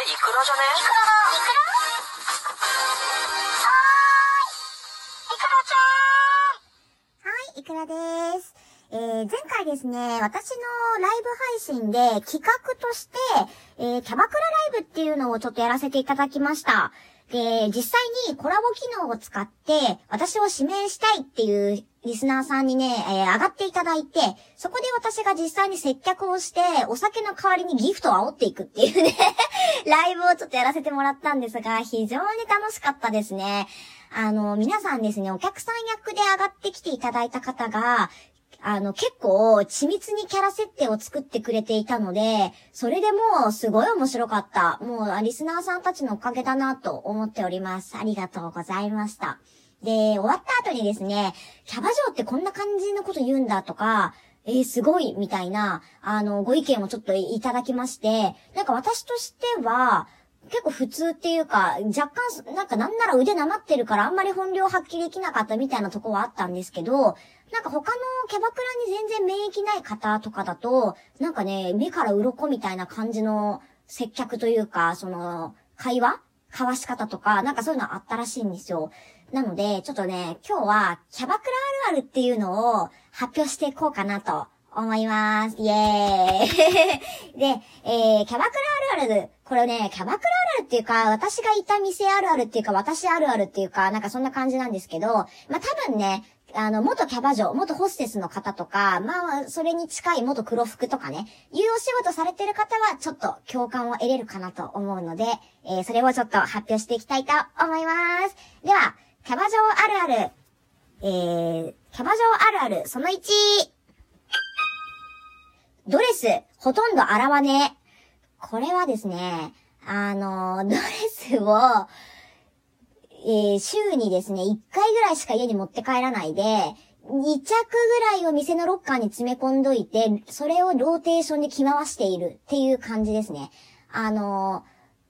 れイクラじゃね？イクラだイクラはーいイクラちゃんはい、いくらです。えー、前回ですね、私のライブ配信で企画として、えー、キャバクラライブっていうのをちょっとやらせていただきました。で、実際にコラボ機能を使って、私を指名したいっていうリスナーさんにね、えー上がっていただいて、そこで私が実際に接客をして、お酒の代わりにギフトを煽っていくっていうね、ライブをちょっとやらせてもらったんですが、非常に楽しかったですね。あの、皆さんですね、お客さん役で上がってきていただいた方が、あの、結構、緻密にキャラ設定を作ってくれていたので、それでもう、すごい面白かった。もう、リスナーさんたちのおかげだなと思っております。ありがとうございました。で、終わった後にですね、キャバ嬢ってこんな感じのこと言うんだとか、えー、すごい、みたいな、あの、ご意見をちょっといただきまして、なんか私としては、結構普通っていうか、若干、なんかなんなら腕なまってるからあんまり本領発揮できなかったみたいなとこはあったんですけど、なんか他のキャバクラに全然免疫ない方とかだと、なんかね、目から鱗みたいな感じの接客というか、その、会話？交わし方とか、なんかそういうのあったらしいんですよ。なので、ちょっとね、今日はキャバクラあるあるっていうのを発表していこうかなと思います。イエーイ で、えー、キャバクラあるある、これね、キャバクラあるあるっていうか、私がいた店あるあるっていうか、私あるあるっていうか、なんかそんな感じなんですけど、まあ多分ね、あの、元キャバ嬢、元ホステスの方とか、まあ、それに近い元黒服とかね、いうお仕事されてる方は、ちょっと共感を得れるかなと思うので、えー、それをちょっと発表していきたいと思います。では、キャバ嬢あるある、えー、キャバ嬢あるある、その1、ドレス、ほとんど洗わねえ。これはですね、あの、ドレスを、えー週にですね、1回ぐらいしか家に持って帰らないで、2着ぐらいを店のロッカーに詰め込んどいて、それをローテーションで着回しているっていう感じですね。あの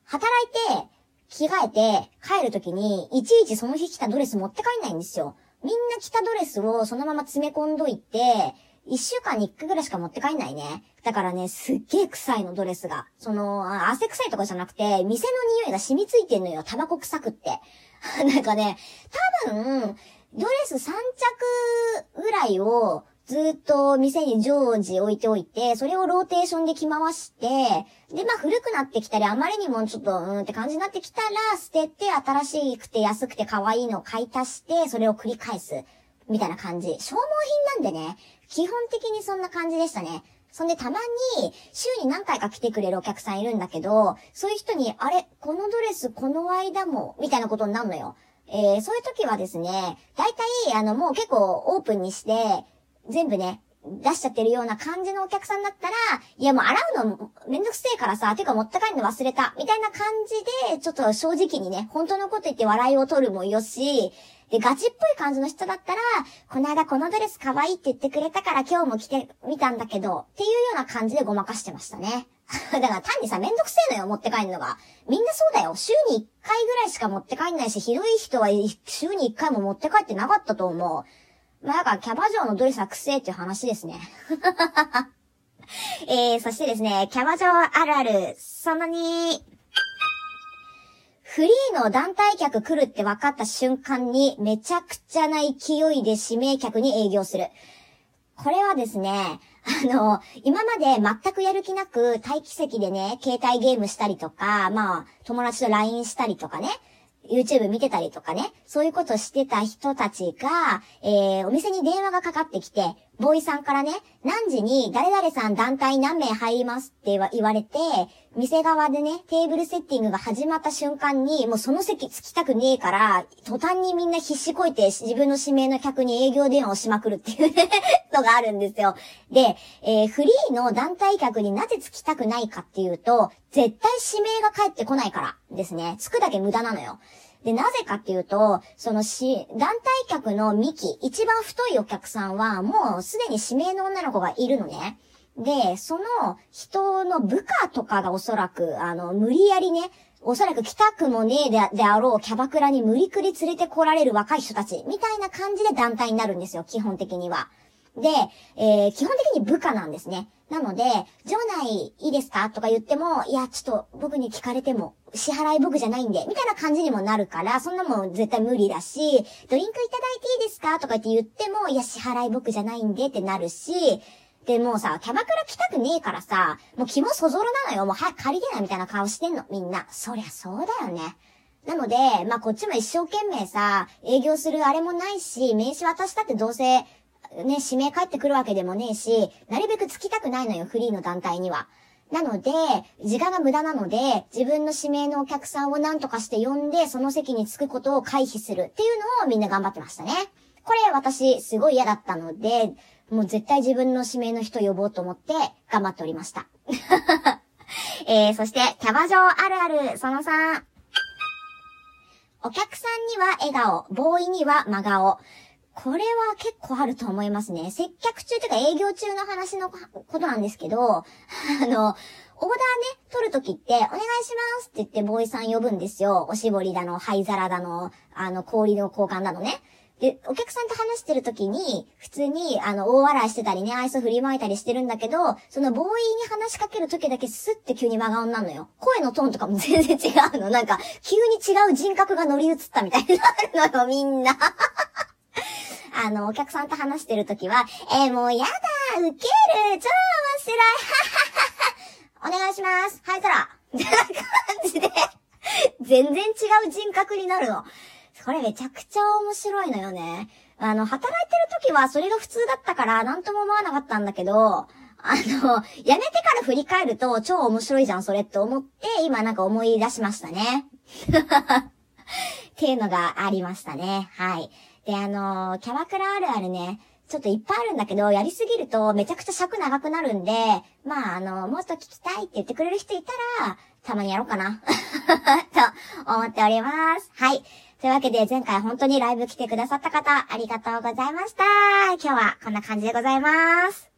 働いて、着替えて帰るときに、いちいちその日着たドレス持って帰んないんですよ。みんな着たドレスをそのまま詰め込んどいて、一週間に一回ぐらいしか持って帰んないね。だからね、すっげえ臭いの、ドレスが。その、汗臭いとかじゃなくて、店の匂いが染みついてんのよ、タバコ臭くって。なんかね、多分、ドレス3着ぐらいをずっと店に常時置いておいて、それをローテーションで着回して、で、まあ古くなってきたり、あまりにもちょっと、うんって感じになってきたら、捨てて、新しくて安くて可愛いのを買い足して、それを繰り返す。みたいな感じ。消耗品なんでね、基本的にそんな感じでしたね。そんでたまに、週に何回か来てくれるお客さんいるんだけど、そういう人に、あれ、このドレスこの間も、みたいなことになるのよ。えー、そういう時はですね、大体、あの、もう結構オープンにして、全部ね、出しちゃってるような感じのお客さんだったら、いやもう洗うのめんどくせえからさ、てか持って帰るの忘れた、みたいな感じで、ちょっと正直にね、本当のこと言って笑いを取るもよし、で、ガチっぽい感じの人だったら、この間このドレス可愛いって言ってくれたから今日も着てみたんだけど、っていうような感じでごまかしてましたね。だから単にさ、めんどくせえのよ、持って帰るのが。みんなそうだよ。週に1回ぐらいしか持って帰んないし、ひどい人は週に1回も持って帰ってなかったと思う。まあ、だからキャバ嬢のドレスはくせえっていう話ですね。えー、そしてですね、キャバ嬢あるある、その2、フリーの団体客来るって分かった瞬間に、めちゃくちゃな勢いで指名客に営業する。これはですね、あの、今まで全くやる気なく待機席でね、携帯ゲームしたりとか、まあ、友達と LINE したりとかね、YouTube 見てたりとかね、そういうことしてた人たちが、えー、お店に電話がかかってきて、ボーイさんからね、何時に誰々さん団体何名入りますって言われて、店側でね、テーブルセッティングが始まった瞬間に、もうその席つきたくねえから、途端にみんな必死こいて自分の指名の客に営業電話をしまくるっていう、のがあるんですよ。で、えー、フリーの団体客になぜつきたくないかっていうと、絶対指名が返ってこないからですね。つくだけ無駄なのよ。で、なぜかっていうと、そのし、団体客の幹、一番太いお客さんは、もうすでに指名の女の子がいるのね。で、その人の部下とかがおそらく、あの、無理やりね、おそらく来たくもねえでであろうキャバクラに無理くり連れて来られる若い人たち、みたいな感じで団体になるんですよ、基本的には。で、えー、基本的に部下なんですね。なので、場内いいですか？とか言っても、いや、ちょっと僕に聞かれても、支払い僕じゃないんで、みたいな感じにもなるから、そんなもん絶対無理だし、ドリンクいただいていいですか？とかって言っても、いや、支払い僕じゃないんでってなるし、で、もうさ、キャバクラ来たくねえからさ、もう気もそぞろなのよ。もう早く借りてなみたいな顔してんの、みんな。そりゃそうだよね。なので、まあ、こっちも一生懸命さ、営業するあれもないし、名刺渡したってどうせ、ね、指名返ってくるわけでもねえし、なるべくつきたくないのよ、フリーの団体には。なので、時間が無駄なので、自分の指名のお客さんを何とかして呼んで、その席に着くことを回避するっていうのをみんな頑張ってましたね。これ私すごい嫌だったので、もう絶対自分の指名の人呼ぼうと思って頑張っておりました。えー、そして、キャバ嬢あるある、その3。お客さんには笑顔、ボーイには真顔。これは結構あると思いますね。接客中というか営業中の話のことなんですけど、あの、オーダーね、取るときって、お願いしますって言ってボーイさん呼ぶんですよ。おしぼりだの、灰皿だの、あの、氷の交換だのね。で、お客さんと話してる時に、普通に、あの、大笑いしてたりね、愛想振りまいたりしてるんだけど、そのボーイに話しかける時だけスッて急に真顔になるのよ。声のトーンとかも全然違うの。なんか、急に違う人格が乗り移ったみたいになるのよ、みんな。あの、お客さんと話してる時は、えー、もうやだウケる超面白い お願いしますはい、たらみたいな感じで 全然違う人格になるの。これめちゃくちゃ面白いのよね。あの、働いてる時はそれが普通だったからなんとも思わなかったんだけど、あの、やめてから振り返ると超面白いじゃん、それって思って、今なんか思い出しましたね。っていうのがありましたね。はい。で、あの、キャバクラあるあるね、ちょっといっぱいあるんだけど、やりすぎるとめちゃくちゃ尺長くなるんで、まあ、あの、もっと聞きたいって言ってくれる人いたら、たまにやろうかな。と思っております。はい。というわけで、前回本当にライブ来てくださった方、ありがとうございました。今日はこんな感じでございます。